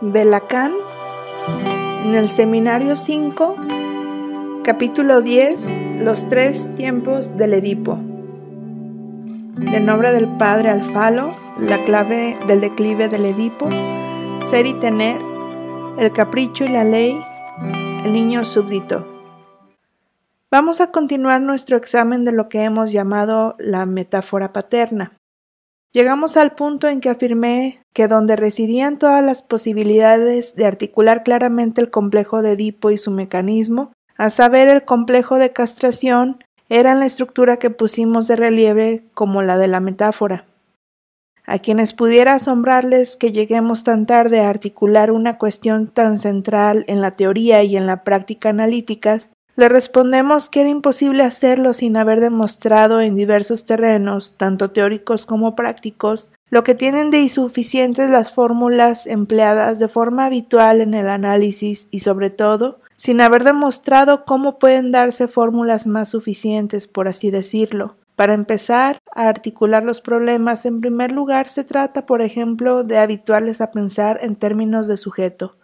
de Lacan en el Seminario 5, capítulo 10, Los tres tiempos del Edipo. Del nombre del padre Alfalo, la clave del declive del Edipo, ser y tener, el capricho y la ley, el niño súbdito. Vamos a continuar nuestro examen de lo que hemos llamado la metáfora paterna. Llegamos al punto en que afirmé que donde residían todas las posibilidades de articular claramente el complejo de Edipo y su mecanismo, a saber el complejo de castración, era en la estructura que pusimos de relieve como la de la metáfora. A quienes pudiera asombrarles que lleguemos tan tarde a articular una cuestión tan central en la teoría y en la práctica analíticas, le respondemos que era imposible hacerlo sin haber demostrado en diversos terrenos, tanto teóricos como prácticos, lo que tienen de insuficientes las fórmulas empleadas de forma habitual en el análisis y sobre todo sin haber demostrado cómo pueden darse fórmulas más suficientes, por así decirlo. Para empezar a articular los problemas, en primer lugar se trata, por ejemplo, de habituarles a pensar en términos de sujeto.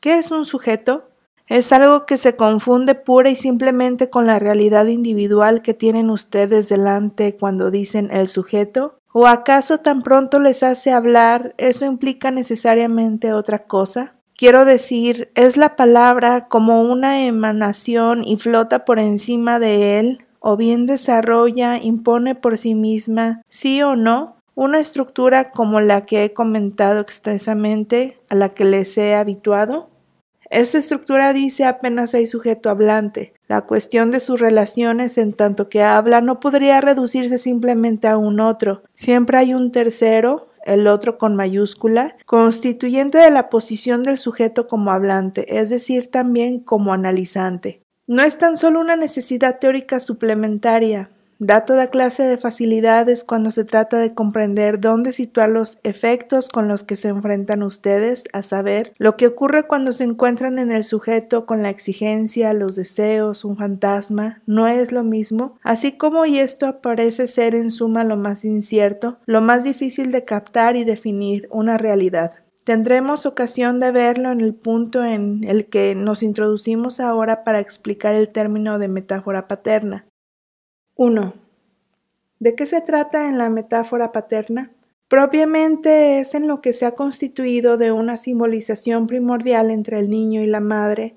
¿Qué es un sujeto? Es algo que se confunde pura y simplemente con la realidad individual que tienen ustedes delante cuando dicen el sujeto? ¿O acaso tan pronto les hace hablar eso implica necesariamente otra cosa? Quiero decir, es la palabra como una emanación y flota por encima de él, o bien desarrolla, impone por sí misma, sí o no, una estructura como la que he comentado extensamente, a la que les he habituado? Esta estructura dice apenas hay sujeto hablante. La cuestión de sus relaciones en tanto que habla no podría reducirse simplemente a un otro. Siempre hay un tercero, el otro con mayúscula, constituyente de la posición del sujeto como hablante, es decir, también como analizante. No es tan solo una necesidad teórica suplementaria, Da toda clase de facilidades cuando se trata de comprender dónde situar los efectos con los que se enfrentan ustedes, a saber, lo que ocurre cuando se encuentran en el sujeto con la exigencia, los deseos, un fantasma, no es lo mismo, así como y esto parece ser en suma lo más incierto, lo más difícil de captar y definir una realidad. Tendremos ocasión de verlo en el punto en el que nos introducimos ahora para explicar el término de metáfora paterna. 1. ¿De qué se trata en la metáfora paterna? Propiamente es en lo que se ha constituido de una simbolización primordial entre el niño y la madre,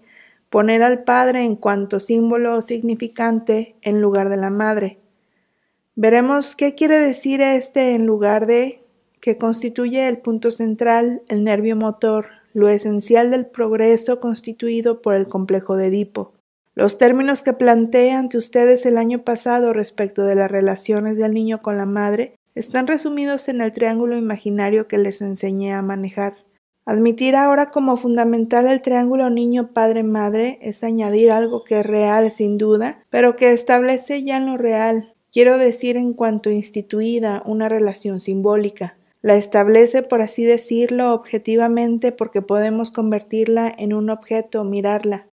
poner al padre en cuanto símbolo o significante en lugar de la madre. Veremos qué quiere decir este en lugar de que constituye el punto central, el nervio motor, lo esencial del progreso constituido por el complejo de Edipo. Los términos que planteé ante ustedes el año pasado respecto de las relaciones del niño con la madre están resumidos en el triángulo imaginario que les enseñé a manejar. Admitir ahora como fundamental el triángulo niño padre madre es añadir algo que es real sin duda, pero que establece ya en lo real, quiero decir en cuanto instituida una relación simbólica. La establece, por así decirlo, objetivamente porque podemos convertirla en un objeto, mirarla.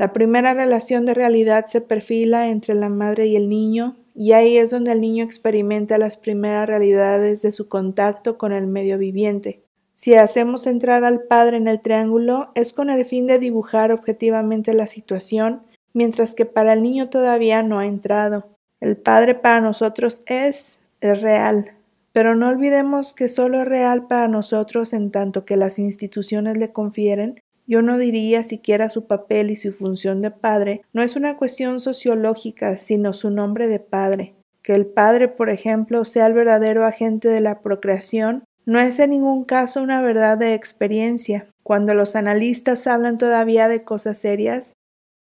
La primera relación de realidad se perfila entre la madre y el niño, y ahí es donde el niño experimenta las primeras realidades de su contacto con el medio viviente. Si hacemos entrar al padre en el triángulo es con el fin de dibujar objetivamente la situación, mientras que para el niño todavía no ha entrado. El padre para nosotros es, es real, pero no olvidemos que solo es real para nosotros en tanto que las instituciones le confieren yo no diría siquiera su papel y su función de padre no es una cuestión sociológica, sino su nombre de padre. Que el padre, por ejemplo, sea el verdadero agente de la procreación no es en ningún caso una verdad de experiencia. Cuando los analistas hablan todavía de cosas serias,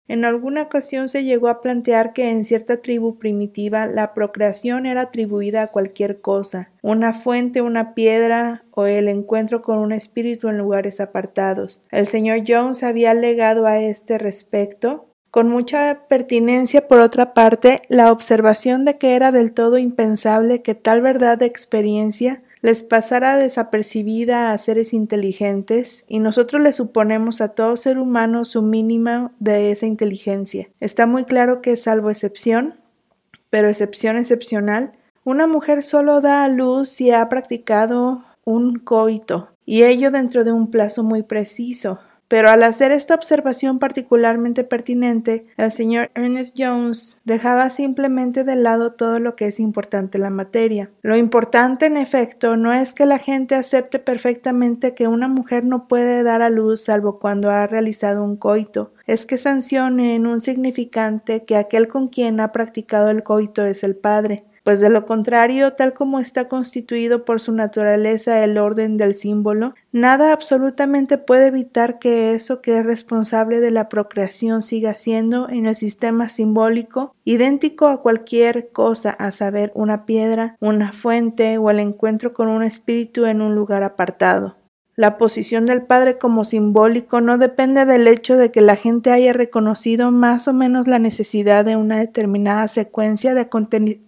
en alguna ocasión se llegó a plantear que en cierta tribu primitiva la procreación era atribuida a cualquier cosa, una fuente, una piedra o el encuentro con un espíritu en lugares apartados. El señor Jones había legado a este respecto con mucha pertinencia, por otra parte, la observación de que era del todo impensable que tal verdad de experiencia les pasara desapercibida a seres inteligentes y nosotros le suponemos a todo ser humano su mínima de esa inteligencia. Está muy claro que salvo excepción, pero excepción excepcional, una mujer solo da a luz si ha practicado un coito, y ello dentro de un plazo muy preciso. Pero al hacer esta observación particularmente pertinente, el señor Ernest Jones dejaba simplemente de lado todo lo que es importante en la materia. Lo importante, en efecto, no es que la gente acepte perfectamente que una mujer no puede dar a luz salvo cuando ha realizado un coito, es que sancione en un significante que aquel con quien ha practicado el coito es el padre pues de lo contrario, tal como está constituido por su naturaleza el orden del símbolo, nada absolutamente puede evitar que eso que es responsable de la procreación siga siendo en el sistema simbólico idéntico a cualquier cosa, a saber, una piedra, una fuente o el encuentro con un espíritu en un lugar apartado. La posición del Padre como simbólico no depende del hecho de que la gente haya reconocido más o menos la necesidad de una determinada secuencia de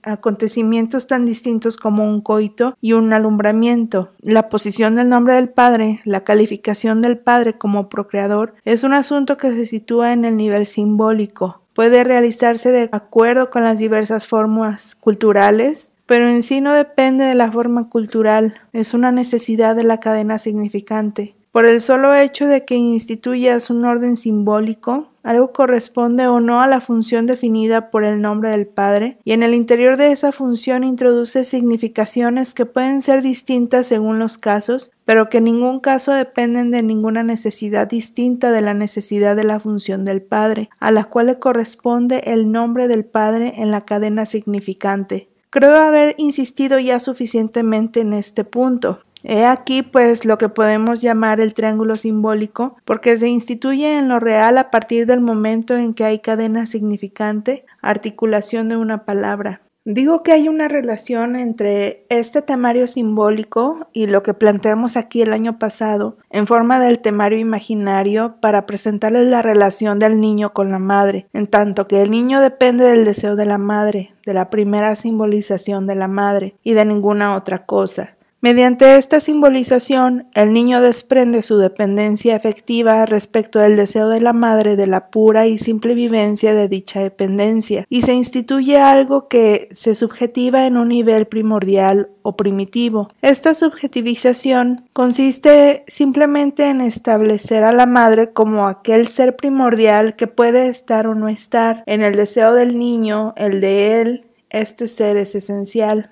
acontecimientos tan distintos como un coito y un alumbramiento. La posición del nombre del Padre, la calificación del Padre como procreador, es un asunto que se sitúa en el nivel simbólico. Puede realizarse de acuerdo con las diversas formas culturales pero en sí no depende de la forma cultural, es una necesidad de la cadena significante. Por el solo hecho de que instituyas un orden simbólico, algo corresponde o no a la función definida por el nombre del Padre, y en el interior de esa función introduce significaciones que pueden ser distintas según los casos, pero que en ningún caso dependen de ninguna necesidad distinta de la necesidad de la función del Padre, a la cual le corresponde el nombre del Padre en la cadena significante. Creo haber insistido ya suficientemente en este punto. He aquí pues lo que podemos llamar el triángulo simbólico, porque se instituye en lo real a partir del momento en que hay cadena significante, articulación de una palabra. Digo que hay una relación entre este temario simbólico y lo que planteamos aquí el año pasado en forma del temario imaginario para presentarles la relación del niño con la madre, en tanto que el niño depende del deseo de la madre, de la primera simbolización de la madre y de ninguna otra cosa. Mediante esta simbolización, el niño desprende su dependencia efectiva respecto del deseo de la madre de la pura y simple vivencia de dicha dependencia, y se instituye algo que se subjetiva en un nivel primordial o primitivo. Esta subjetivización consiste simplemente en establecer a la madre como aquel ser primordial que puede estar o no estar. En el deseo del niño, el de él, este ser es esencial.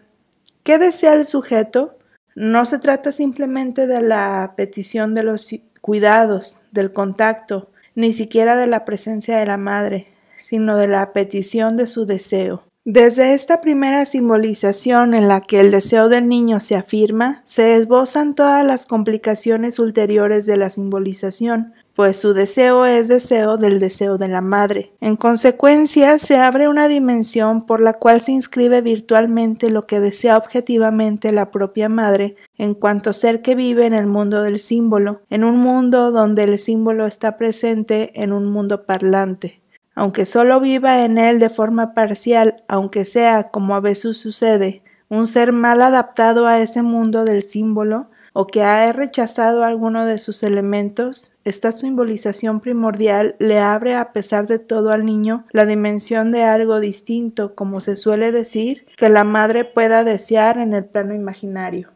¿Qué desea el sujeto? No se trata simplemente de la petición de los cuidados, del contacto, ni siquiera de la presencia de la madre, sino de la petición de su deseo. Desde esta primera simbolización en la que el deseo del niño se afirma, se esbozan todas las complicaciones ulteriores de la simbolización, pues su deseo es deseo del deseo de la madre. En consecuencia, se abre una dimensión por la cual se inscribe virtualmente lo que desea objetivamente la propia madre en cuanto ser que vive en el mundo del símbolo, en un mundo donde el símbolo está presente en un mundo parlante. Aunque solo viva en él de forma parcial, aunque sea, como a veces sucede, un ser mal adaptado a ese mundo del símbolo, o que ha rechazado alguno de sus elementos, esta simbolización primordial le abre a pesar de todo al niño la dimensión de algo distinto, como se suele decir, que la madre pueda desear en el plano imaginario.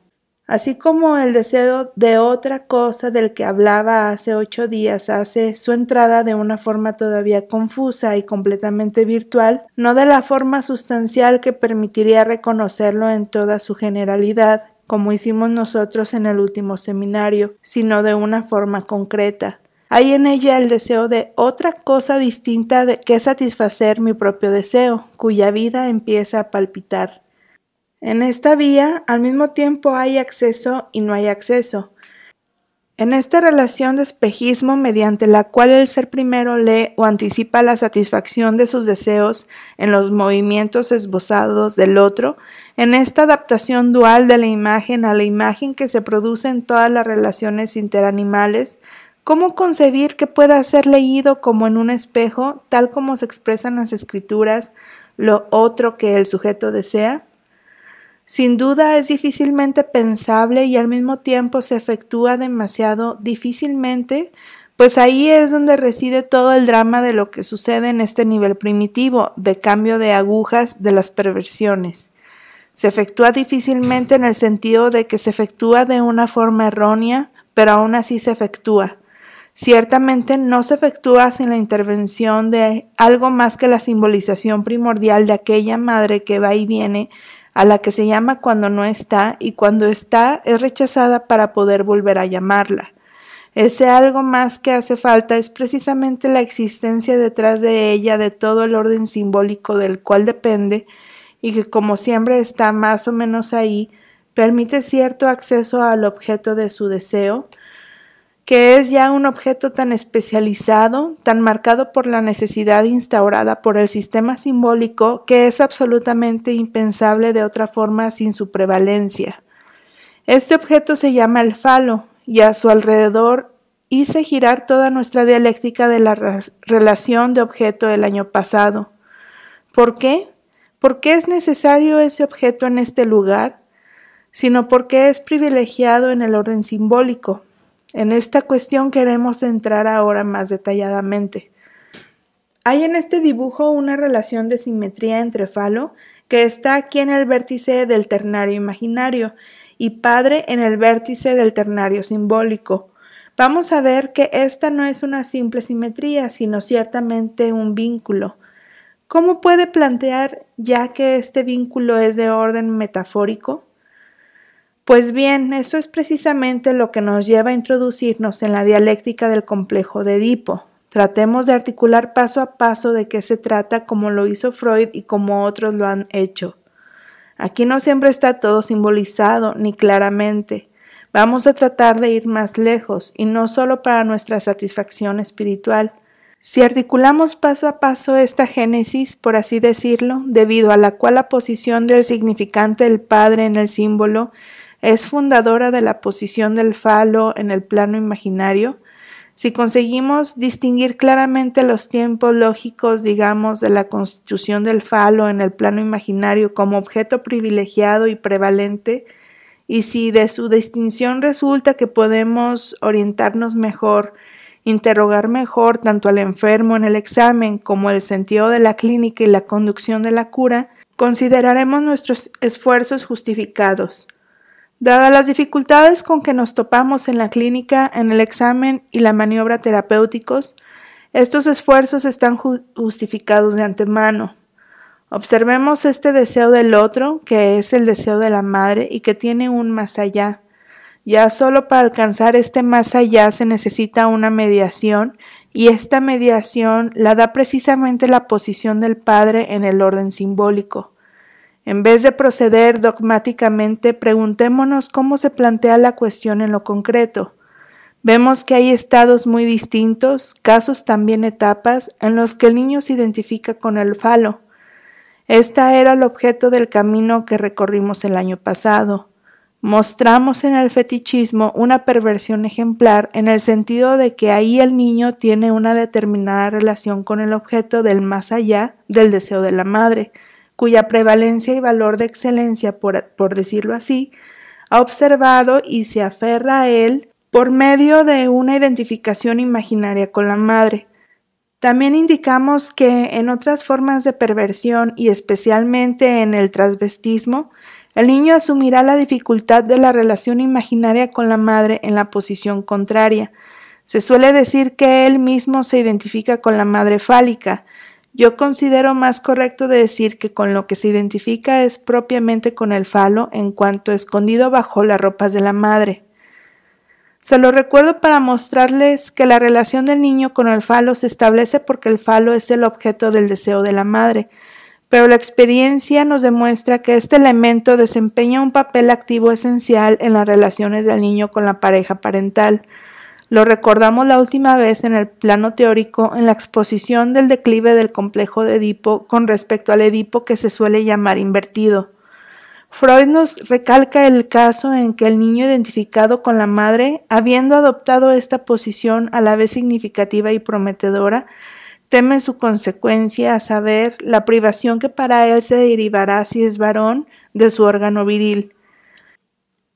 Así como el deseo de otra cosa del que hablaba hace ocho días hace su entrada de una forma todavía confusa y completamente virtual, no de la forma sustancial que permitiría reconocerlo en toda su generalidad, como hicimos nosotros en el último seminario, sino de una forma concreta. Hay en ella el deseo de otra cosa distinta que satisfacer mi propio deseo, cuya vida empieza a palpitar. En esta vía, al mismo tiempo hay acceso y no hay acceso, en esta relación de espejismo mediante la cual el ser primero lee o anticipa la satisfacción de sus deseos en los movimientos esbozados del otro, en esta adaptación dual de la imagen a la imagen que se produce en todas las relaciones interanimales, ¿cómo concebir que pueda ser leído como en un espejo, tal como se expresan las escrituras, lo otro que el sujeto desea? Sin duda es difícilmente pensable y al mismo tiempo se efectúa demasiado difícilmente, pues ahí es donde reside todo el drama de lo que sucede en este nivel primitivo, de cambio de agujas de las perversiones. Se efectúa difícilmente en el sentido de que se efectúa de una forma errónea, pero aún así se efectúa. Ciertamente no se efectúa sin la intervención de algo más que la simbolización primordial de aquella madre que va y viene, a la que se llama cuando no está y cuando está es rechazada para poder volver a llamarla. Ese algo más que hace falta es precisamente la existencia detrás de ella de todo el orden simbólico del cual depende y que como siempre está más o menos ahí, permite cierto acceso al objeto de su deseo, que es ya un objeto tan especializado, tan marcado por la necesidad instaurada por el sistema simbólico, que es absolutamente impensable de otra forma sin su prevalencia. Este objeto se llama el falo, y a su alrededor hice girar toda nuestra dialéctica de la relación de objeto del año pasado. ¿Por qué? ¿Por qué es necesario ese objeto en este lugar? Sino porque es privilegiado en el orden simbólico, en esta cuestión queremos entrar ahora más detalladamente. Hay en este dibujo una relación de simetría entre falo, que está aquí en el vértice del ternario imaginario, y padre en el vértice del ternario simbólico. Vamos a ver que esta no es una simple simetría, sino ciertamente un vínculo. ¿Cómo puede plantear ya que este vínculo es de orden metafórico? Pues bien, eso es precisamente lo que nos lleva a introducirnos en la dialéctica del complejo de Edipo. Tratemos de articular paso a paso de qué se trata como lo hizo Freud y como otros lo han hecho. Aquí no siempre está todo simbolizado ni claramente. Vamos a tratar de ir más lejos y no solo para nuestra satisfacción espiritual. Si articulamos paso a paso esta génesis, por así decirlo, debido a la cual la posición del significante del Padre en el símbolo es fundadora de la posición del falo en el plano imaginario, si conseguimos distinguir claramente los tiempos lógicos, digamos, de la constitución del falo en el plano imaginario como objeto privilegiado y prevalente, y si de su distinción resulta que podemos orientarnos mejor, interrogar mejor tanto al enfermo en el examen como el sentido de la clínica y la conducción de la cura, consideraremos nuestros esfuerzos justificados. Dadas las dificultades con que nos topamos en la clínica, en el examen y la maniobra terapéuticos, estos esfuerzos están justificados de antemano. Observemos este deseo del otro, que es el deseo de la madre y que tiene un más allá. Ya solo para alcanzar este más allá se necesita una mediación y esta mediación la da precisamente la posición del padre en el orden simbólico. En vez de proceder dogmáticamente, preguntémonos cómo se plantea la cuestión en lo concreto. Vemos que hay estados muy distintos, casos también etapas, en los que el niño se identifica con el falo. Esta era el objeto del camino que recorrimos el año pasado. Mostramos en el fetichismo una perversión ejemplar en el sentido de que ahí el niño tiene una determinada relación con el objeto del más allá del deseo de la madre, cuya prevalencia y valor de excelencia, por, decirlo así, ha observado y se aferra a él por medio de una identificación imaginaria con la madre. También indicamos que en otras formas de perversión y especialmente en el transvestismo, el niño asumirá la dificultad de la relación imaginaria con la madre en la posición contraria. Se suele decir que él mismo se identifica con la madre fálica, yo considero más correcto decir que con lo que se identifica es propiamente con el falo en cuanto escondido bajo las ropas de la madre. Se lo recuerdo para mostrarles que la relación del niño con el falo se establece porque el falo es el objeto del deseo de la madre, pero la experiencia nos demuestra que este elemento desempeña un papel activo esencial en las relaciones del niño con la pareja parental. Lo recordamos la última vez en el plano teórico en la exposición del declive del complejo de Edipo con respecto al Edipo que se suele llamar invertido. Freud nos recalca el caso en que el niño identificado con la madre, habiendo adoptado esta posición a la vez significativa y prometedora, teme su consecuencia, a saber, la privación que para él se derivará si es varón de su órgano viril.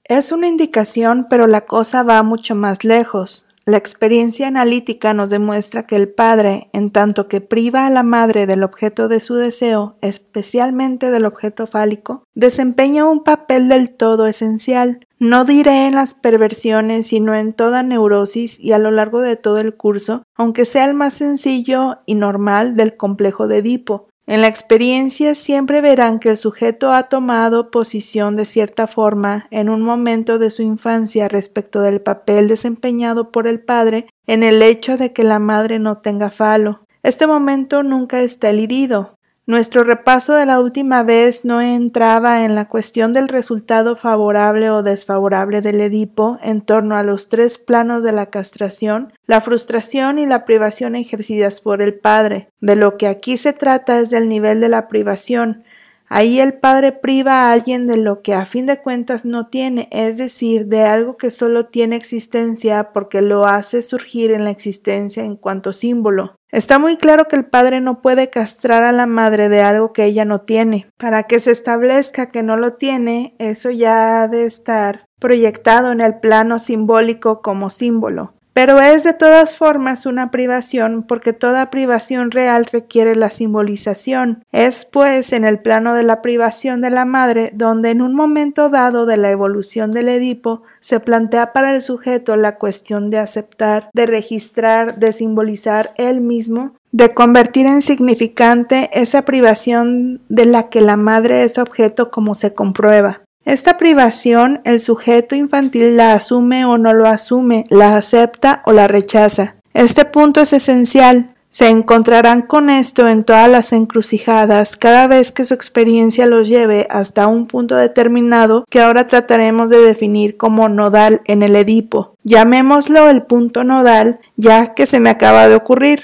Es una indicación, pero la cosa va mucho más lejos. La experiencia analítica nos demuestra que el padre, en tanto que priva a la madre del objeto de su deseo, especialmente del objeto fálico, desempeña un papel del todo esencial, no diré en las perversiones, sino en toda neurosis y a lo largo de todo el curso, aunque sea el más sencillo y normal del complejo de Edipo, en la experiencia siempre verán que el sujeto ha tomado posición de cierta forma en un momento de su infancia respecto del papel desempeñado por el padre en el hecho de que la madre no tenga falo. Este momento nunca está elidido, nuestro repaso de la última vez no entraba en la cuestión del resultado favorable o desfavorable del Edipo en torno a los tres planos de la castración, la frustración y la privación ejercidas por el padre. De lo que aquí se trata es del nivel de la privación, Ahí el padre priva a alguien de lo que a fin de cuentas no tiene, es decir, de algo que solo tiene existencia porque lo hace surgir en la existencia en cuanto símbolo. Está muy claro que el padre no puede castrar a la madre de algo que ella no tiene. Para que se establezca que no lo tiene, eso ya ha de estar proyectado en el plano simbólico como símbolo. Pero es de todas formas una privación porque toda privación real requiere la simbolización. Es pues en el plano de la privación de la madre donde en un momento dado de la evolución del Edipo se plantea para el sujeto la cuestión de aceptar, de registrar, de simbolizar él mismo de convertir en significante esa privación de la que la madre es objeto como se comprueba. Esta privación el sujeto infantil la asume o no lo asume, la acepta o la rechaza. Este punto es esencial. Se encontrarán con esto en todas las encrucijadas cada vez que su experiencia los lleve hasta un punto determinado que ahora trataremos de definir como nodal en el Edipo. Llamémoslo el punto nodal ya que se me acaba de ocurrir.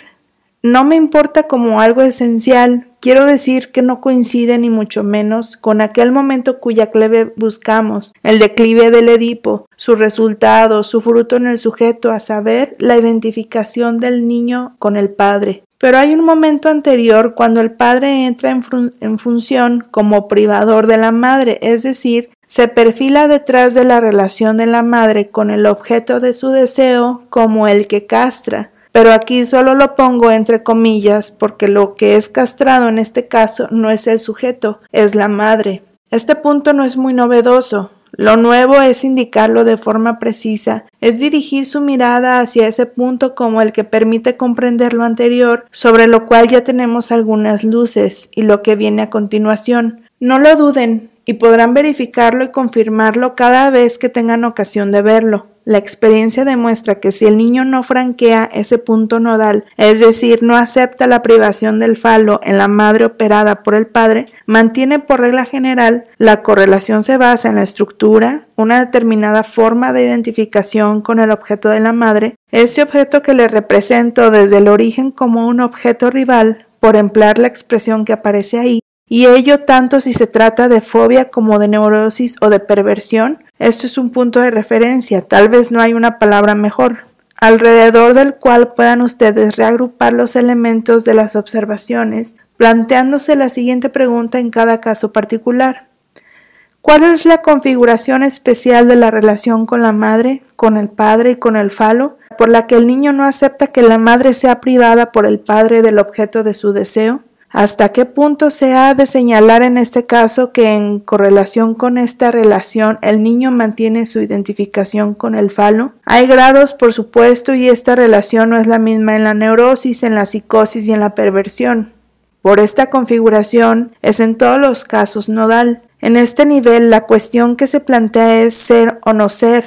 No me importa como algo esencial, quiero decir que no coincide ni mucho menos con aquel momento cuya clave buscamos, el declive del Edipo, su resultado, su fruto en el sujeto, a saber, la identificación del niño con el padre. Pero hay un momento anterior cuando el padre entra en, en función como privador de la madre, es decir, se perfila detrás de la relación de la madre con el objeto de su deseo como el que castra, pero aquí solo lo pongo entre comillas porque lo que es castrado en este caso no es el sujeto, es la madre. Este punto no es muy novedoso. Lo nuevo es indicarlo de forma precisa, es dirigir su mirada hacia ese punto como el que permite comprender lo anterior, sobre lo cual ya tenemos algunas luces, y lo que viene a continuación. No lo duden, y podrán verificarlo y confirmarlo cada vez que tengan ocasión de verlo. La experiencia demuestra que si el niño no franquea ese punto nodal, es decir, no acepta la privación del falo en la madre operada por el padre, mantiene por regla general la correlación se basa en la estructura, una determinada forma de identificación con el objeto de la madre, ese objeto que le represento desde el origen como un objeto rival, por emplear la expresión que aparece ahí, y ello tanto si se trata de fobia como de neurosis o de perversión. Esto es un punto de referencia, tal vez no hay una palabra mejor, alrededor del cual puedan ustedes reagrupar los elementos de las observaciones, planteándose la siguiente pregunta en cada caso particular. ¿Cuál es la configuración especial de la relación con la madre, con el padre y con el falo, por la que el niño no acepta que la madre sea privada por el padre del objeto de su deseo? ¿Hasta qué punto se ha de señalar en este caso que en correlación con esta relación el niño mantiene su identificación con el falo? Hay grados, por supuesto, y esta relación no es la misma en la neurosis, en la psicosis y en la perversión. Por esta configuración es en todos los casos nodal. En este nivel la cuestión que se plantea es ser o no ser,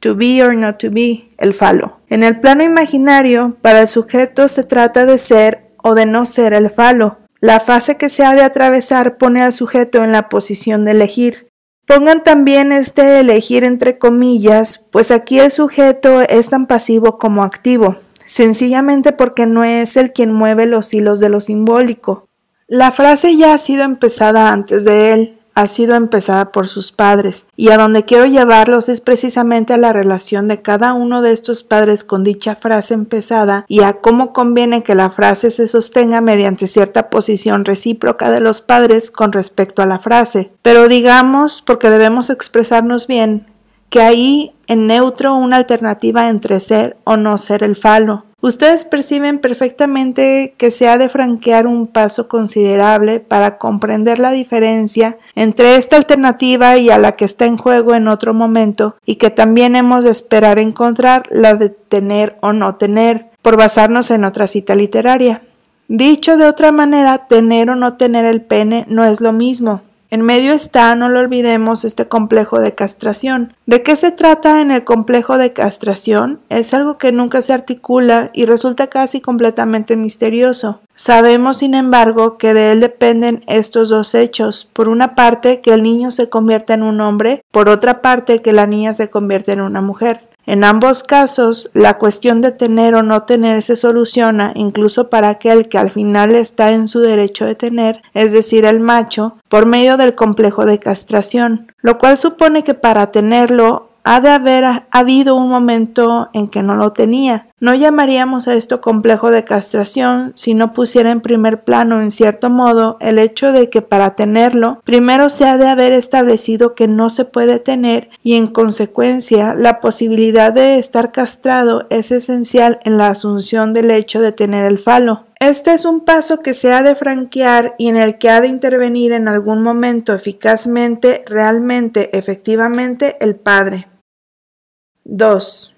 to be or not to be, el falo. En el plano imaginario, para el sujeto se trata de ser o de no ser el falo. La fase que se ha de atravesar pone al sujeto en la posición de elegir. Pongan también este elegir entre comillas, pues aquí el sujeto es tan pasivo como activo, sencillamente porque no es el quien mueve los hilos de lo simbólico. La frase ya ha sido empezada antes de él, ha sido empezada por sus padres, y a donde quiero llevarlos es precisamente a la relación de cada uno de estos padres con dicha frase empezada y a cómo conviene que la frase se sostenga mediante cierta posición recíproca de los padres con respecto a la frase. Pero digamos, porque debemos expresarnos bien, que hay en neutro una alternativa entre ser o no ser el falo. Ustedes perciben perfectamente que se ha de franquear un paso considerable para comprender la diferencia entre esta alternativa y a la que está en juego en otro momento y que también hemos de esperar encontrar la de tener o no tener, por basarnos en otra cita literaria. Dicho de otra manera, tener o no tener el pene no es lo mismo. En medio está, no lo olvidemos, este complejo de castración. ¿De qué se trata en el complejo de castración? Es algo que nunca se articula y resulta casi completamente misterioso. Sabemos, sin embargo, que de él dependen estos dos hechos. Por una parte, que el niño se convierta en un hombre, por otra parte, que la niña se convierta en una mujer. En ambos casos, la cuestión de tener o no tener se soluciona incluso para aquel que al final está en su derecho de tener, es decir, el macho, por medio del complejo de castración, lo cual supone que para tenerlo ha de haber habido un momento en que no lo tenía. No llamaríamos a esto complejo de castración si no pusiera en primer plano, en cierto modo, el hecho de que para tenerlo, primero se ha de haber establecido que no se puede tener y en consecuencia la posibilidad de estar castrado es esencial en la asunción del hecho de tener el falo. Este es un paso que se ha de franquear y en el que ha de intervenir en algún momento eficazmente, realmente, efectivamente, el Padre. 2.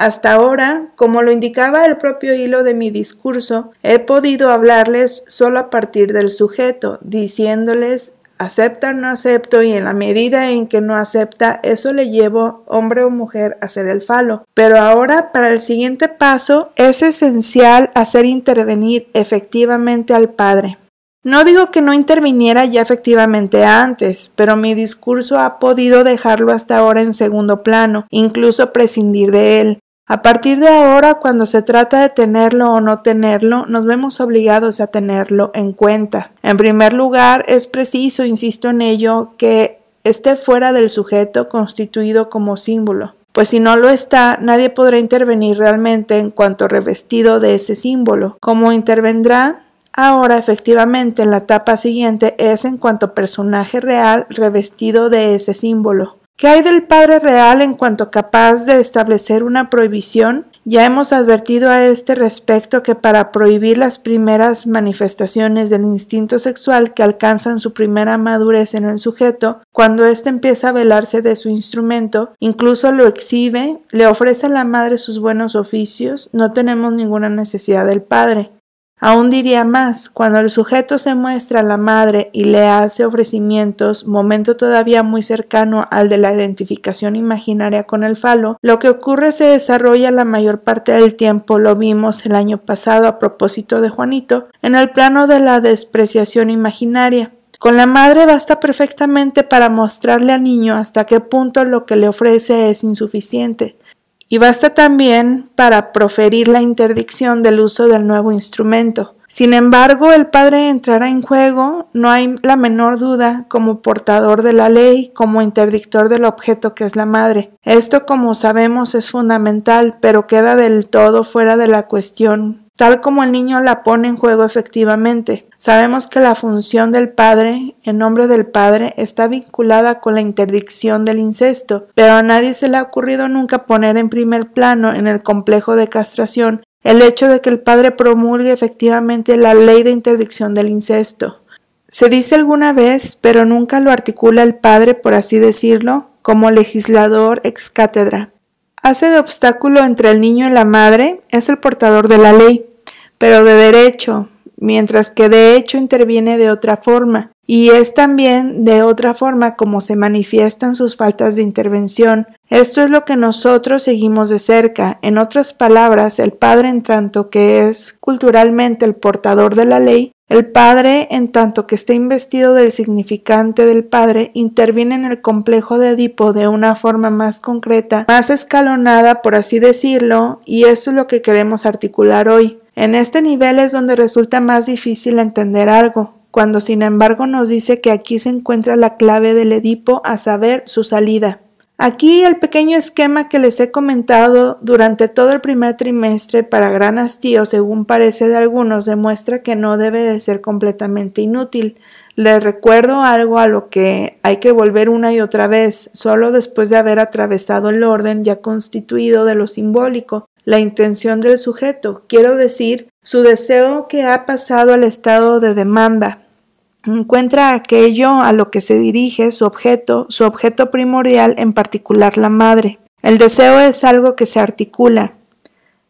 Hasta ahora, como lo indicaba el propio hilo de mi discurso, he podido hablarles solo a partir del sujeto, diciéndoles acepta o no acepto y en la medida en que no acepta, eso le llevo, hombre o mujer, a hacer el falo. Pero ahora, para el siguiente paso, es esencial hacer intervenir efectivamente al padre. No digo que no interviniera ya efectivamente antes, pero mi discurso ha podido dejarlo hasta ahora en segundo plano, incluso prescindir de él. A partir de ahora, cuando se trata de tenerlo o no tenerlo, nos vemos obligados a tenerlo en cuenta. En primer lugar, es preciso, insisto en ello, que esté fuera del sujeto constituido como símbolo, pues si no lo está, nadie podrá intervenir realmente en cuanto revestido de ese símbolo. Como intervendrá ahora efectivamente en la etapa siguiente es en cuanto personaje real revestido de ese símbolo. ¿Qué hay del Padre real en cuanto capaz de establecer una prohibición? Ya hemos advertido a este respecto que para prohibir las primeras manifestaciones del instinto sexual que alcanzan su primera madurez en el sujeto, cuando éste empieza a velarse de su instrumento, incluso lo exhibe, le ofrece a la madre sus buenos oficios, no tenemos ninguna necesidad del padre. Aún diría más, cuando el sujeto se muestra a la madre y le hace ofrecimientos, momento todavía muy cercano al de la identificación imaginaria con el falo, lo que ocurre se desarrolla la mayor parte del tiempo, lo vimos el año pasado a propósito de Juanito, en el plano de la despreciación imaginaria. Con la madre basta perfectamente para mostrarle al niño hasta qué punto lo que le ofrece es insuficiente y basta también para proferir la interdicción del uso del nuevo instrumento. Sin embargo, el padre entrará en juego, no hay la menor duda, como portador de la ley, como interdictor del objeto que es la madre. Esto, como sabemos, es fundamental, pero queda del todo fuera de la cuestión tal como el niño la pone en juego efectivamente. Sabemos que la función del padre, en nombre del padre, está vinculada con la interdicción del incesto, pero a nadie se le ha ocurrido nunca poner en primer plano en el complejo de castración el hecho de que el padre promulgue efectivamente la ley de interdicción del incesto. Se dice alguna vez, pero nunca lo articula el padre, por así decirlo, como legislador ex cátedra. Hace de obstáculo entre el niño y la madre, es el portador de la ley pero de derecho, mientras que de hecho interviene de otra forma, y es también de otra forma como se manifiestan sus faltas de intervención. Esto es lo que nosotros seguimos de cerca. En otras palabras, el padre en tanto que es culturalmente el portador de la ley, el padre, en tanto que está investido del significante del padre, interviene en el complejo de Edipo de una forma más concreta, más escalonada, por así decirlo, y eso es lo que queremos articular hoy. En este nivel es donde resulta más difícil entender algo, cuando sin embargo nos dice que aquí se encuentra la clave del Edipo, a saber, su salida. Aquí el pequeño esquema que les he comentado durante todo el primer trimestre para gran hastío, según parece de algunos, demuestra que no debe de ser completamente inútil. Les recuerdo algo a lo que hay que volver una y otra vez, solo después de haber atravesado el orden ya constituido de lo simbólico, la intención del sujeto, quiero decir, su deseo que ha pasado al estado de demanda. Encuentra aquello a lo que se dirige su objeto, su objeto primordial, en particular la madre. El deseo es algo que se articula,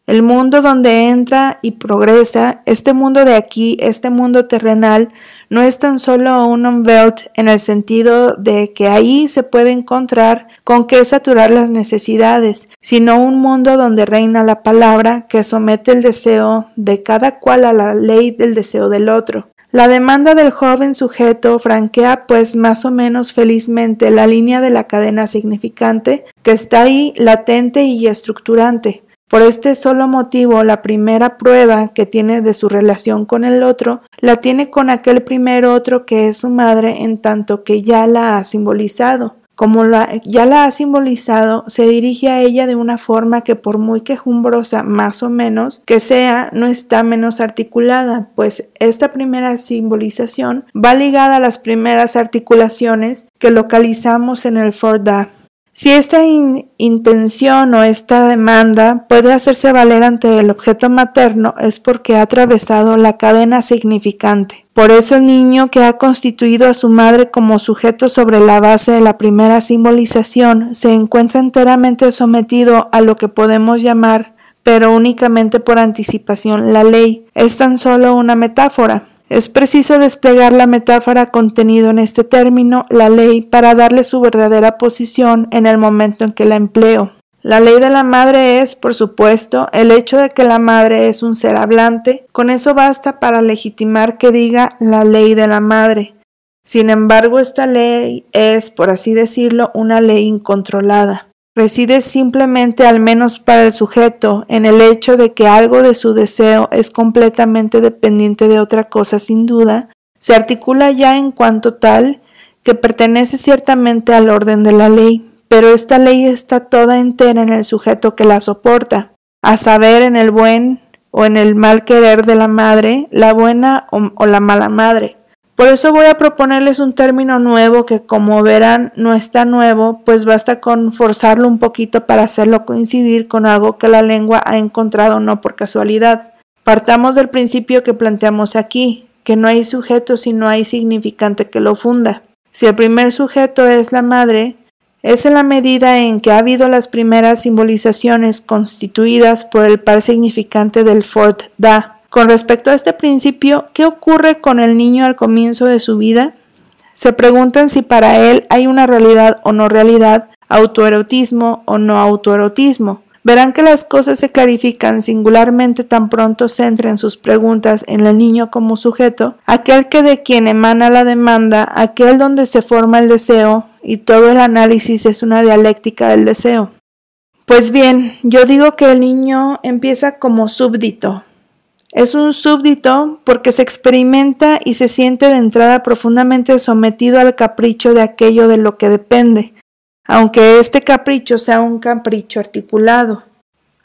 el mundo donde entra y progresa, este mundo de aquí, este mundo terrenal, no es tan solo un unbelt en el sentido de que ahí se puede encontrar con qué saturar las necesidades, sino un mundo donde reina la palabra que somete el deseo de cada cual a la ley del deseo del otro. La demanda del joven sujeto franquea pues más o menos felizmente la línea de la cadena significante que está ahí latente y estructurante. Por este solo motivo, la primera prueba que tiene de su relación con el otro, la tiene con aquel primer otro que es su madre en tanto que ya la ha simbolizado. Como ya la ha simbolizado, se dirige a ella de una forma que por muy quejumbrosa más o menos que sea, no está menos articulada, pues esta primera simbolización va ligada a las primeras articulaciones que localizamos en el Forda. Si esta intención o esta demanda puede hacerse valer ante el objeto materno es porque ha atravesado la cadena significante. Por eso el niño que ha constituido a su madre como sujeto sobre la base de la primera simbolización se encuentra enteramente sometido a lo que podemos llamar, pero únicamente por anticipación, la ley. Es tan solo una metáfora. Es preciso desplegar la metáfora contenido en este término, la ley, para darle su verdadera posición en el momento en que la empleo. La ley de la madre es, por supuesto, el hecho de que la madre es un ser hablante, con eso basta para legitimar que diga la ley de la madre. Sin embargo, esta ley es, por así decirlo, una ley incontrolada. Reside simplemente, al menos para el sujeto, en el hecho de que algo de su deseo es completamente dependiente de otra cosa sin duda, se articula ya en cuanto tal que pertenece ciertamente al orden de la ley, pero esta ley está toda entera en el sujeto que la soporta, a saber en el buen o en el mal querer de la madre, la buena o, la mala madre. Por eso voy a proponerles un término nuevo que como verán no está nuevo, pues basta con forzarlo un poquito para hacerlo coincidir con algo que la lengua ha encontrado no por casualidad. Partamos del principio que planteamos aquí, que no hay sujeto si no hay significante que lo funda. Si el primer sujeto es la madre, es en la medida en que ha habido las primeras simbolizaciones constituidas por el par significante del Fort Da, con respecto a este principio, ¿qué ocurre con el niño al comienzo de su vida? Se preguntan si para él hay una realidad o no realidad, autoerotismo o no autoerotismo. Verán que las cosas se clarifican singularmente tan pronto centren sus preguntas en el niño como sujeto, aquel que de quien emana la demanda, aquel donde se forma el deseo, y todo el análisis es una dialéctica del deseo. Pues bien, yo digo que el niño empieza como súbdito, es un súbdito porque se experimenta y se siente de entrada profundamente sometido al capricho de aquello de lo que depende, aunque este capricho sea un capricho articulado.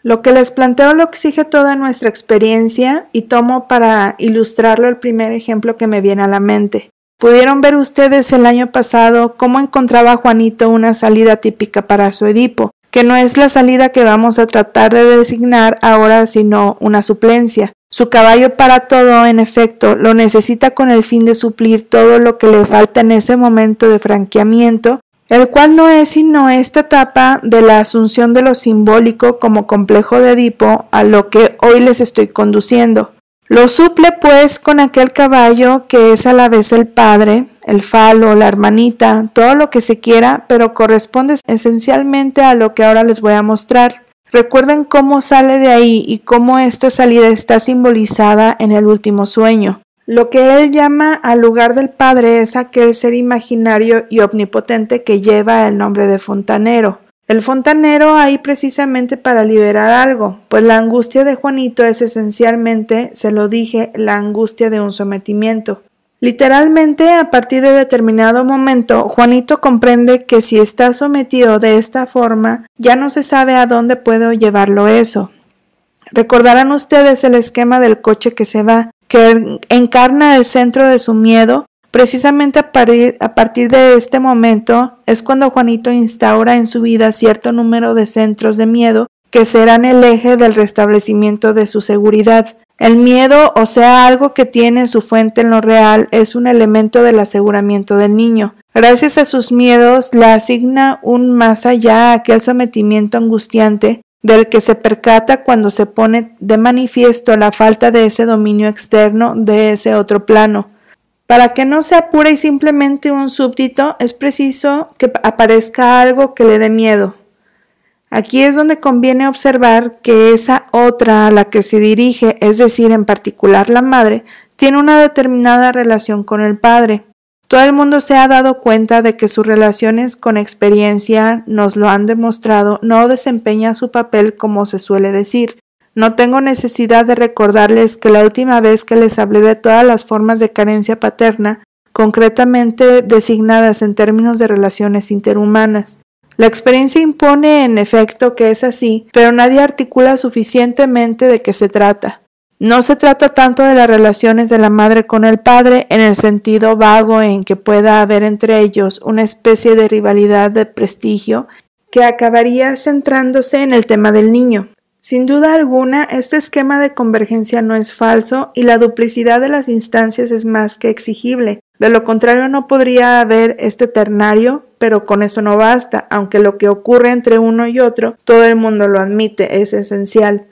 Lo que les planteo lo exige toda nuestra experiencia y tomo para ilustrarlo el primer ejemplo que me viene a la mente. Pudieron ver ustedes el año pasado cómo encontraba Juanito una salida típica para su Edipo, que no es la salida que vamos a tratar de designar ahora, sino una suplencia. Su caballo para todo, en efecto, lo necesita con el fin de suplir todo lo que le falta en ese momento de franqueamiento, el cual no es sino esta etapa de la asunción de lo simbólico como complejo de Edipo a lo que hoy les estoy conduciendo. Lo suple pues con aquel caballo que es a la vez el padre, el falo, la hermanita, todo lo que se quiera, pero corresponde esencialmente a lo que ahora les voy a mostrar. Recuerden cómo sale de ahí y cómo esta salida está simbolizada en el último sueño. Lo que él llama al lugar del Padre es aquel ser imaginario y omnipotente que lleva el nombre de fontanero. El fontanero ahí precisamente para liberar algo, pues la angustia de Juanito es esencialmente, se lo dije, la angustia de un sometimiento. Literalmente, a partir de determinado momento, Juanito comprende que si está sometido de esta forma, ya no se sabe a dónde puede llevarlo eso. Recordarán ustedes el esquema del coche que se va, que encarna el centro de su miedo, Precisamente a, partir de este momento es cuando Juanito instaura en su vida cierto número de centros de miedo que serán el eje del restablecimiento de su seguridad. El miedo, o sea, algo que tiene su fuente en lo real, es un elemento del aseguramiento del niño. Gracias a sus miedos, le asigna un más allá a aquel sometimiento angustiante del que se percata cuando se pone de manifiesto la falta de ese dominio externo de ese otro plano. Para que no sea pura y simplemente un súbdito, es preciso que aparezca algo que le dé miedo. Aquí es donde conviene observar que esa otra a la que se dirige, es decir, en particular la madre, tiene una determinada relación con el padre. Todo el mundo se ha dado cuenta de que sus relaciones con experiencia nos lo han demostrado, no desempeña su papel como se suele decir. No tengo necesidad de recordarles que la última vez que les hablé de todas las formas de carencia paterna, concretamente designadas en términos de relaciones interhumanas. La experiencia impone en efecto que es así, pero nadie articula suficientemente de qué se trata. No se trata tanto de las relaciones de la madre con el padre en el sentido vago en que pueda haber entre ellos una especie de rivalidad de prestigio que acabaría centrándose en el tema del niño. Sin duda alguna, este esquema de convergencia no es falso y la duplicidad de las instancias es más que exigible. De lo contrario, no podría haber este ternario, pero con eso no basta, aunque lo que ocurre entre uno y otro, todo el mundo lo admite, es esencial.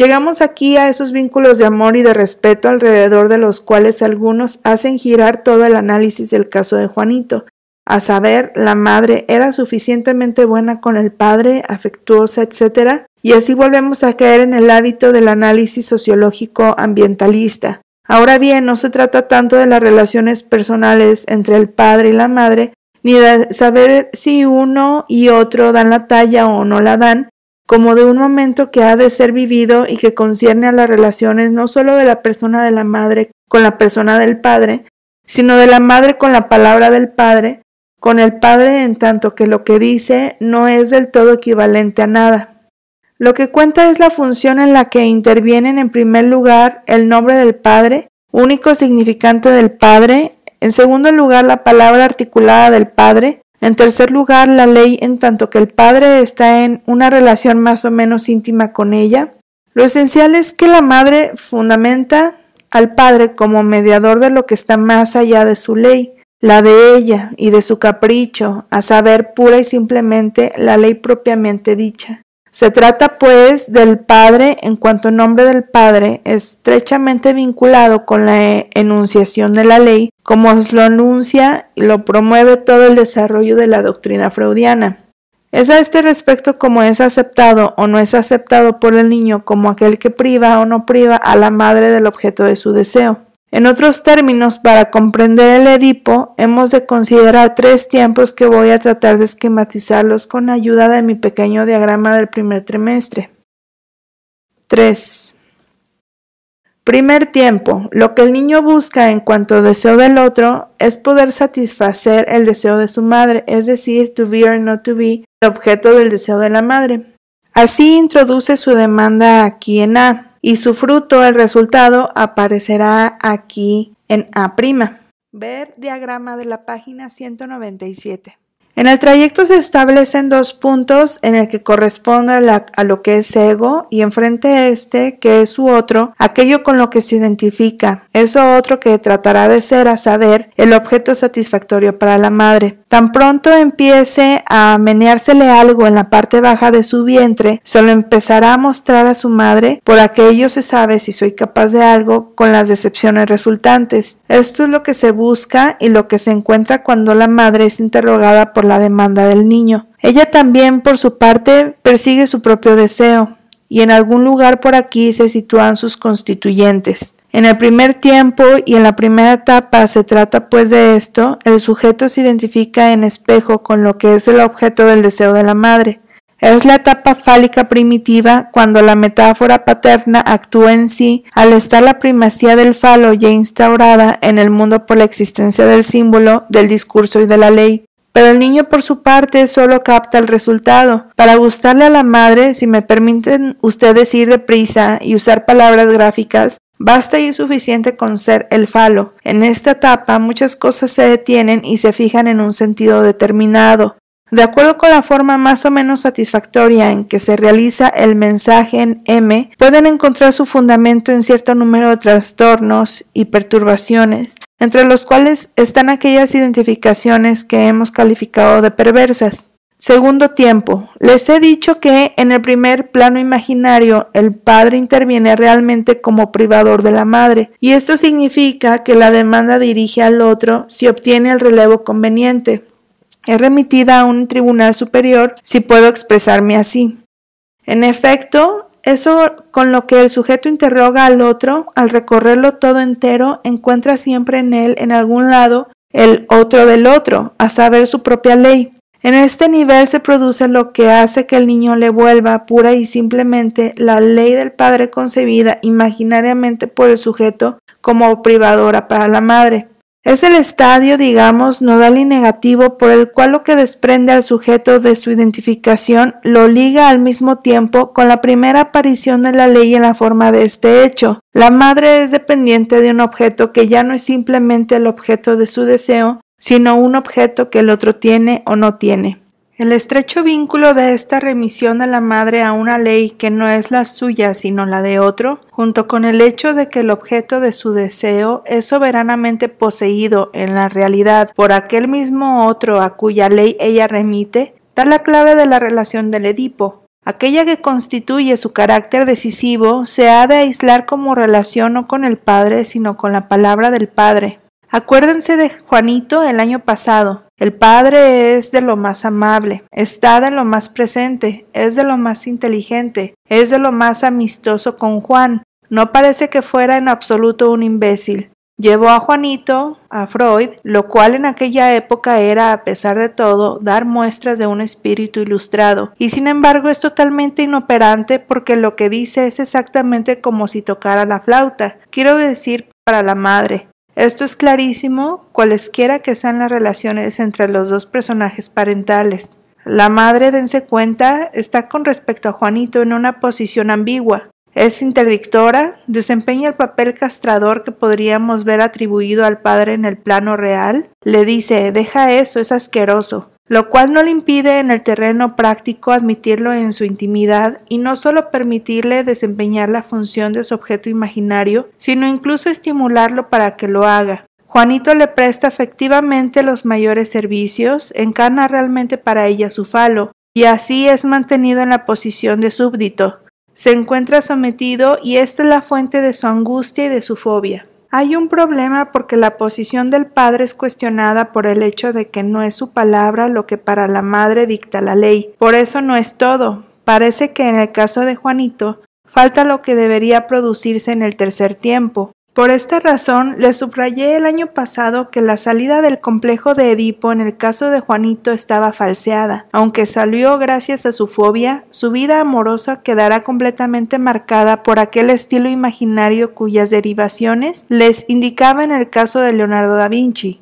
Llegamos aquí a esos vínculos de amor y de respeto alrededor de los cuales algunos hacen girar todo el análisis del caso de Juanito. A saber, la madre era suficientemente buena con el padre, afectuosa, etc., y así volvemos a caer en el hábito del análisis sociológico ambientalista. Ahora bien, no se trata tanto de las relaciones personales entre el padre y la madre, ni de saber si uno y otro dan la talla o no la dan, como de un momento que ha de ser vivido y que concierne a las relaciones no solo de la persona de la madre con la persona del padre, sino de la madre con la palabra del padre, con el padre en tanto que lo que dice no es del todo equivalente a nada. Lo que cuenta es la función en la que intervienen en primer lugar el nombre del Padre, único significante del Padre, en segundo lugar la palabra articulada del Padre, en tercer lugar la ley en tanto que el Padre está en una relación más o menos íntima con ella. Lo esencial es que la Madre fundamenta al Padre como mediador de lo que está más allá de su ley, la de ella y de su capricho, a saber pura y simplemente la ley propiamente dicha. Se trata, pues, del Padre en cuanto nombre del Padre, estrechamente vinculado con la enunciación de la ley, como lo anuncia y lo promueve todo el desarrollo de la doctrina freudiana. Es a este respecto como es aceptado o no es aceptado por el niño como aquel que priva o no priva a la madre del objeto de su deseo. En otros términos, para comprender el Edipo, hemos de considerar tres tiempos que voy a tratar de esquematizarlos con ayuda de mi pequeño diagrama del primer trimestre. 3. Primer tiempo. Lo que el niño busca en cuanto deseo del otro es poder satisfacer el deseo de su madre, es decir, to be or not to be, el objeto del deseo de la madre. Así introduce su demanda aquí en A y su fruto, el resultado, aparecerá aquí en A'. Ver diagrama de la página 197. En el trayecto se establecen dos puntos en el que corresponde a, lo que es ego y enfrente a este, que es su otro, aquello con lo que se identifica, eso otro que tratará de ser, a saber, el objeto satisfactorio para la madre. Tan pronto empiece a meneársele algo en la parte baja de su vientre, solo empezará a mostrar a su madre, por aquello se sabe si soy capaz de algo con las decepciones resultantes. Esto es lo que se busca y lo que se encuentra cuando la madre es interrogada por la demanda del niño. Ella también, por su parte, persigue su propio deseo, y en algún lugar por aquí se sitúan sus constituyentes. En el primer tiempo y en la primera etapa se trata pues de esto, el sujeto se identifica en espejo con lo que es el objeto del deseo de la madre. Es la etapa fálica primitiva cuando la metáfora paterna actúa en sí al estar la primacía del falo ya instaurada en el mundo por la existencia del símbolo, del discurso y de la ley. Pero el niño por su parte solo capta el resultado. Para gustarle a la madre, si me permiten ustedes ir deprisa y usar palabras gráficas, Basta y es suficiente con ser el falo. En esta etapa muchas cosas se detienen y se fijan en un sentido determinado. De acuerdo con la forma más o menos satisfactoria en que se realiza el mensaje en M, pueden encontrar su fundamento en cierto número de trastornos y perturbaciones, entre los cuales están aquellas identificaciones que hemos calificado de perversas. Segundo tiempo. Les he dicho que en el primer plano imaginario el padre interviene realmente como privador de la madre, y esto significa que la demanda dirige al otro si obtiene el relevo conveniente. Es remitida a un tribunal superior si puedo expresarme así. En efecto, eso con lo que el sujeto interroga al otro, al recorrerlo todo entero, encuentra siempre en él, en algún lado, el otro del otro, a saber su propia ley. En este nivel se produce lo que hace que el niño le vuelva pura y simplemente la ley del padre concebida imaginariamente por el sujeto como privadora para la madre. Es el estadio, digamos, nodal y negativo por el cual lo que desprende al sujeto de su identificación lo liga al mismo tiempo con la primera aparición de la ley en la forma de este hecho. La madre es dependiente de un objeto que ya no es simplemente el objeto de su deseo, sino un objeto que el otro tiene o no tiene. El estrecho vínculo de esta remisión de la madre a una ley que no es la suya sino la de otro, junto con el hecho de que el objeto de su deseo es soberanamente poseído en la realidad por aquel mismo otro a cuya ley ella remite, da la clave de la relación del Edipo. Aquella que constituye su carácter decisivo se ha de aislar como relación no con el Padre, sino con la palabra del Padre, Acuérdense de Juanito el año pasado. El padre es de lo más amable, está de lo más presente, es de lo más inteligente, es de lo más amistoso con Juan. No parece que fuera en absoluto un imbécil. Llevó a Juanito, a Freud, lo cual en aquella época era, a pesar de todo, dar muestras de un espíritu ilustrado, y sin embargo es totalmente inoperante porque lo que dice es exactamente como si tocara la flauta, quiero decir para la madre, esto es clarísimo cualesquiera que sean las relaciones entre los dos personajes parentales. La madre, dense cuenta, está con respecto a Juanito en una posición ambigua. Es interdictora, desempeña el papel castrador que podríamos ver atribuido al padre en el plano real. Le dice, deja eso, es asqueroso lo cual no le impide en el terreno práctico admitirlo en su intimidad y no solo permitirle desempeñar la función de su objeto imaginario, sino incluso estimularlo para que lo haga. Juanito le presta efectivamente los mayores servicios, encarna realmente para ella su falo, y así es mantenido en la posición de súbdito. Se encuentra sometido y esta es la fuente de su angustia y de su fobia. Hay un problema porque la posición del padre es cuestionada por el hecho de que no es su palabra lo que para la madre dicta la ley. Por eso no es todo. Parece que en el caso de Juanito falta lo que debería producirse en el tercer tiempo. Por esta razón, le subrayé el año pasado que la salida del complejo de Edipo en el caso de Juanito estaba falseada. Aunque salió gracias a su fobia, su vida amorosa quedará completamente marcada por aquel estilo imaginario cuyas derivaciones les indicaba en el caso de Leonardo da Vinci.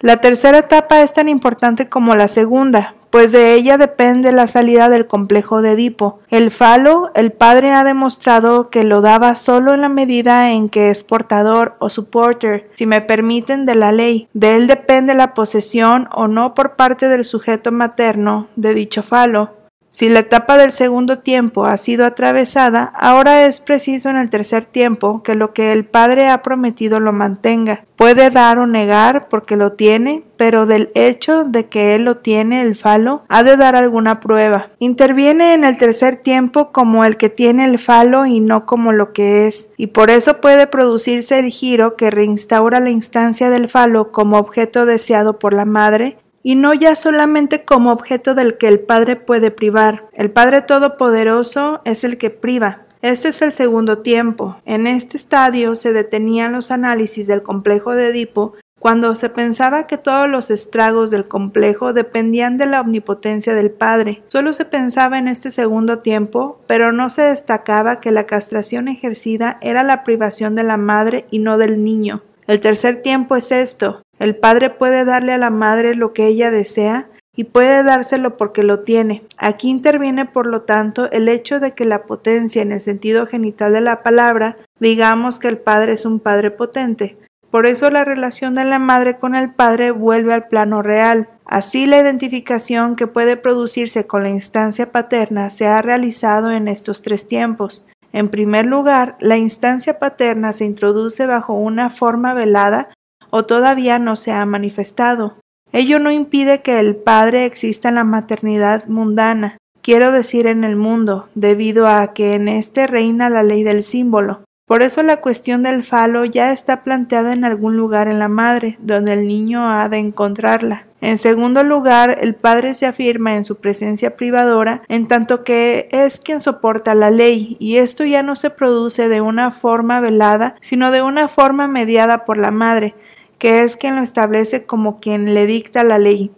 La tercera etapa es tan importante como la segunda, pues de ella depende la salida del complejo de Edipo. El falo, el padre ha demostrado que lo daba solo en la medida en que es portador o supporter, si me permiten, de la ley. De él depende la posesión o no por parte del sujeto materno de dicho falo. Si la etapa del segundo tiempo ha sido atravesada, ahora es preciso en el tercer tiempo que lo que el Padre ha prometido lo mantenga. Puede dar o negar porque lo tiene, pero del hecho de que él lo tiene el falo, ha de dar alguna prueba. Interviene en el tercer tiempo como el que tiene el falo y no como lo que es, y por eso puede producirse el giro que reinstaura la instancia del falo como objeto deseado por la madre y no ya solamente como objeto del que el Padre puede privar. El Padre Todopoderoso es el que priva. Este es el segundo tiempo. En este estadio se detenían los análisis del complejo de Edipo cuando se pensaba que todos los estragos del complejo dependían de la omnipotencia del Padre. Solo se pensaba en este segundo tiempo, pero no se destacaba que la castración ejercida era la privación de la madre y no del niño. El tercer tiempo es esto, el padre puede darle a la madre lo que ella desea, y puede dárselo porque lo tiene. Aquí interviene, por lo tanto, el hecho de que la potencia en el sentido genital de la palabra, digamos que el padre es un padre potente. Por eso la relación de la madre con el padre vuelve al plano real. Así la identificación que puede producirse con la instancia paterna se ha realizado en estos tres tiempos. En primer lugar, la instancia paterna se introduce bajo una forma velada o todavía no se ha manifestado. Ello no impide que el Padre exista en la maternidad mundana, quiero decir en el mundo, debido a que en éste reina la ley del símbolo. Por eso la cuestión del falo ya está planteada en algún lugar en la madre, donde el niño ha de encontrarla. En segundo lugar, el padre se afirma en su presencia privadora, en tanto que es quien soporta la ley, y esto ya no se produce de una forma velada, sino de una forma mediada por la madre, que es quien lo establece como quien le dicta la ley.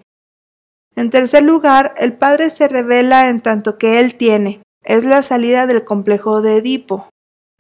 En tercer lugar, el Padre se revela en tanto que Él tiene. Es la salida del complejo de Edipo.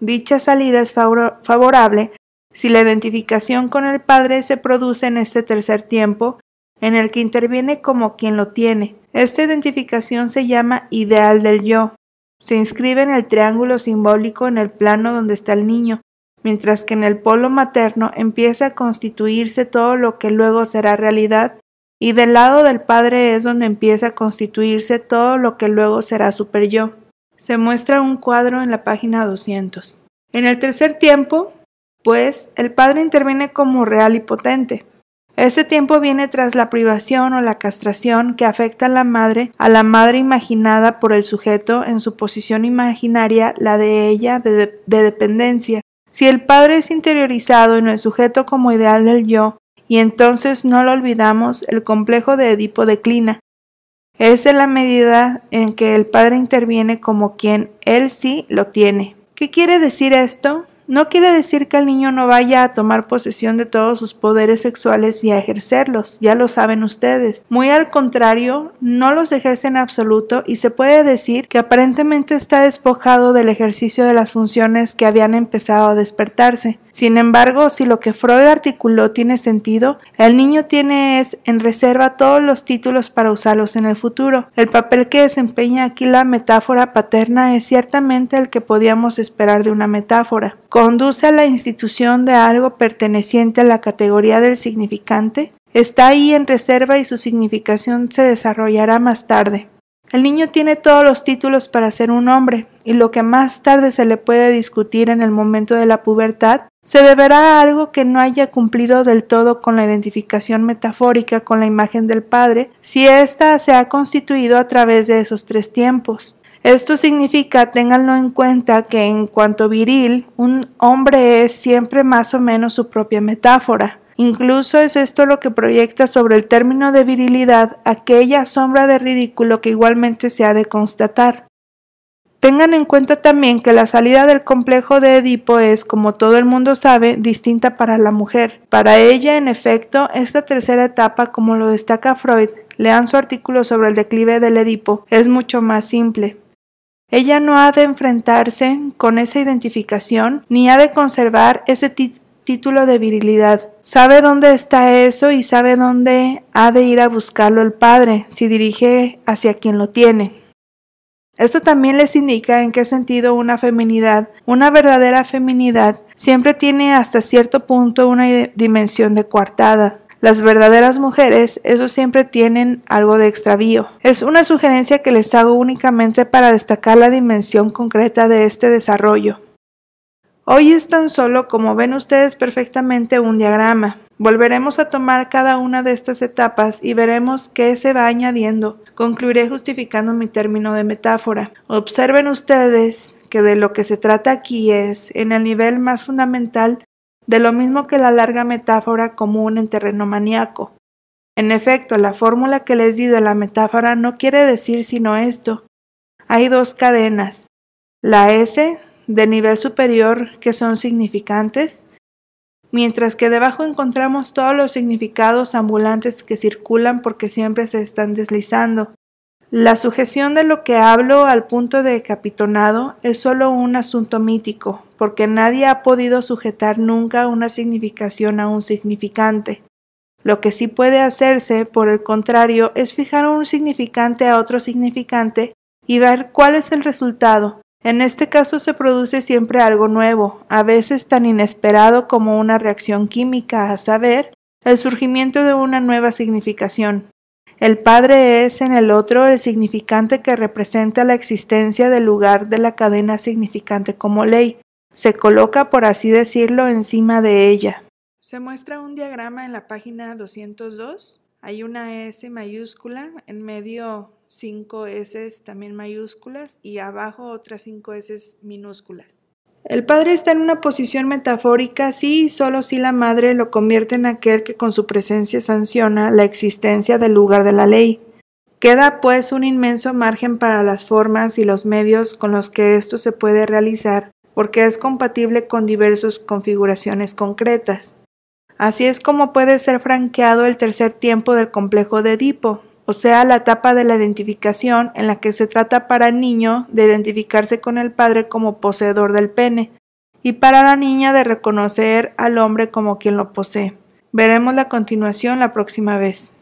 Dicha salida es favorable si la identificación con el Padre se produce en este tercer tiempo, en el que interviene como quien lo tiene. Esta identificación se llama ideal del yo. Se inscribe en el triángulo simbólico en el plano donde está el niño, mientras que en el polo materno empieza a constituirse todo lo que luego será realidad, y del lado del padre es donde empieza a constituirse todo lo que luego será super yo. Se muestra un cuadro en la página 200. En el tercer tiempo, pues, el padre interviene como real y potente. Este tiempo viene tras la privación o la castración que afecta a la madre, a la madre imaginada por el sujeto en su posición imaginaria, la de ella de dependencia, si el Padre es interiorizado en el sujeto como ideal del yo, y entonces no lo olvidamos, el complejo de Edipo declina. Es en la medida en que el Padre interviene como quien él sí lo tiene. ¿Qué quiere decir esto? No quiere decir que el niño no vaya a tomar posesión de todos sus poderes sexuales y a ejercerlos, ya lo saben ustedes. Muy al contrario, no los ejerce en absoluto y se puede decir que aparentemente está despojado del ejercicio de las funciones que habían empezado a despertarse. Sin embargo, si lo que Freud articuló tiene sentido, el niño tiene es en reserva todos los títulos para usarlos en el futuro. El papel que desempeña aquí la metáfora paterna es ciertamente el que podíamos esperar de una metáfora. Conduce a la institución de algo perteneciente a la categoría del significante. Está ahí en reserva y su significación se desarrollará más tarde. El niño tiene todos los títulos para ser un hombre, y lo que más tarde se le puede discutir en el momento de la pubertad se deberá a algo que no haya cumplido del todo con la identificación metafórica con la imagen del Padre, si ésta se ha constituido a través de esos tres tiempos. Esto significa, ténganlo en cuenta, que en cuanto viril, un hombre es siempre más o menos su propia metáfora. Incluso es esto lo que proyecta sobre el término de virilidad aquella sombra de ridículo que igualmente se ha de constatar. Tengan en cuenta también que la salida del complejo de Edipo es, como todo el mundo sabe, distinta para la mujer. Para ella, en efecto, esta tercera etapa, como lo destaca Freud, lean su artículo sobre el declive del Edipo, es mucho más simple. Ella no ha de enfrentarse con esa identificación, ni ha de conservar ese título de virilidad. Sabe dónde está eso y sabe dónde ha de ir a buscarlo el padre, si dirige hacia quien lo tiene. Esto también les indica en qué sentido una feminidad, una verdadera feminidad, siempre tiene hasta cierto punto una dimensión de coartada. Las verdaderas mujeres, eso siempre tienen algo de extravío. Es una sugerencia que les hago únicamente para destacar la dimensión concreta de este desarrollo. Hoy es tan solo como ven ustedes perfectamente un diagrama. Volveremos a tomar cada una de estas etapas y veremos qué se va añadiendo. Concluiré justificando mi término de metáfora. Observen ustedes que de lo que se trata aquí es, en el nivel más fundamental, de lo mismo que la larga metáfora común en terreno maníaco. En efecto, la fórmula que les di de la metáfora no quiere decir sino esto. Hay dos cadenas. La S de nivel superior que son significantes, mientras que debajo encontramos todos los significados ambulantes que circulan porque siempre se están deslizando. La sujeción de lo que hablo al punto de capitonado es solo un asunto mítico, porque nadie ha podido sujetar nunca una significación a un significante. Lo que sí puede hacerse, por el contrario, es fijar un significante a otro significante y ver cuál es el resultado. En este caso se produce siempre algo nuevo, a veces tan inesperado como una reacción química, a saber, el surgimiento de una nueva significación. El Padre es en el otro el significante que representa la existencia del lugar de la cadena significante como ley. Se coloca, por así decirlo, encima de ella. Se muestra un diagrama en la página 202. Hay una S mayúscula, en medio cinco S también mayúsculas y abajo otras cinco S minúsculas. El padre está en una posición metafórica si y solo si la madre lo convierte en aquel que con su presencia sanciona la existencia del lugar de la ley. Queda pues un inmenso margen para las formas y los medios con los que esto se puede realizar, porque es compatible con diversas configuraciones concretas. Así es como puede ser franqueado el tercer tiempo del complejo de Edipo, o sea, la etapa de la identificación en la que se trata para el niño de identificarse con el padre como poseedor del pene y para la niña de reconocer al hombre como quien lo posee. Veremos la continuación la próxima vez.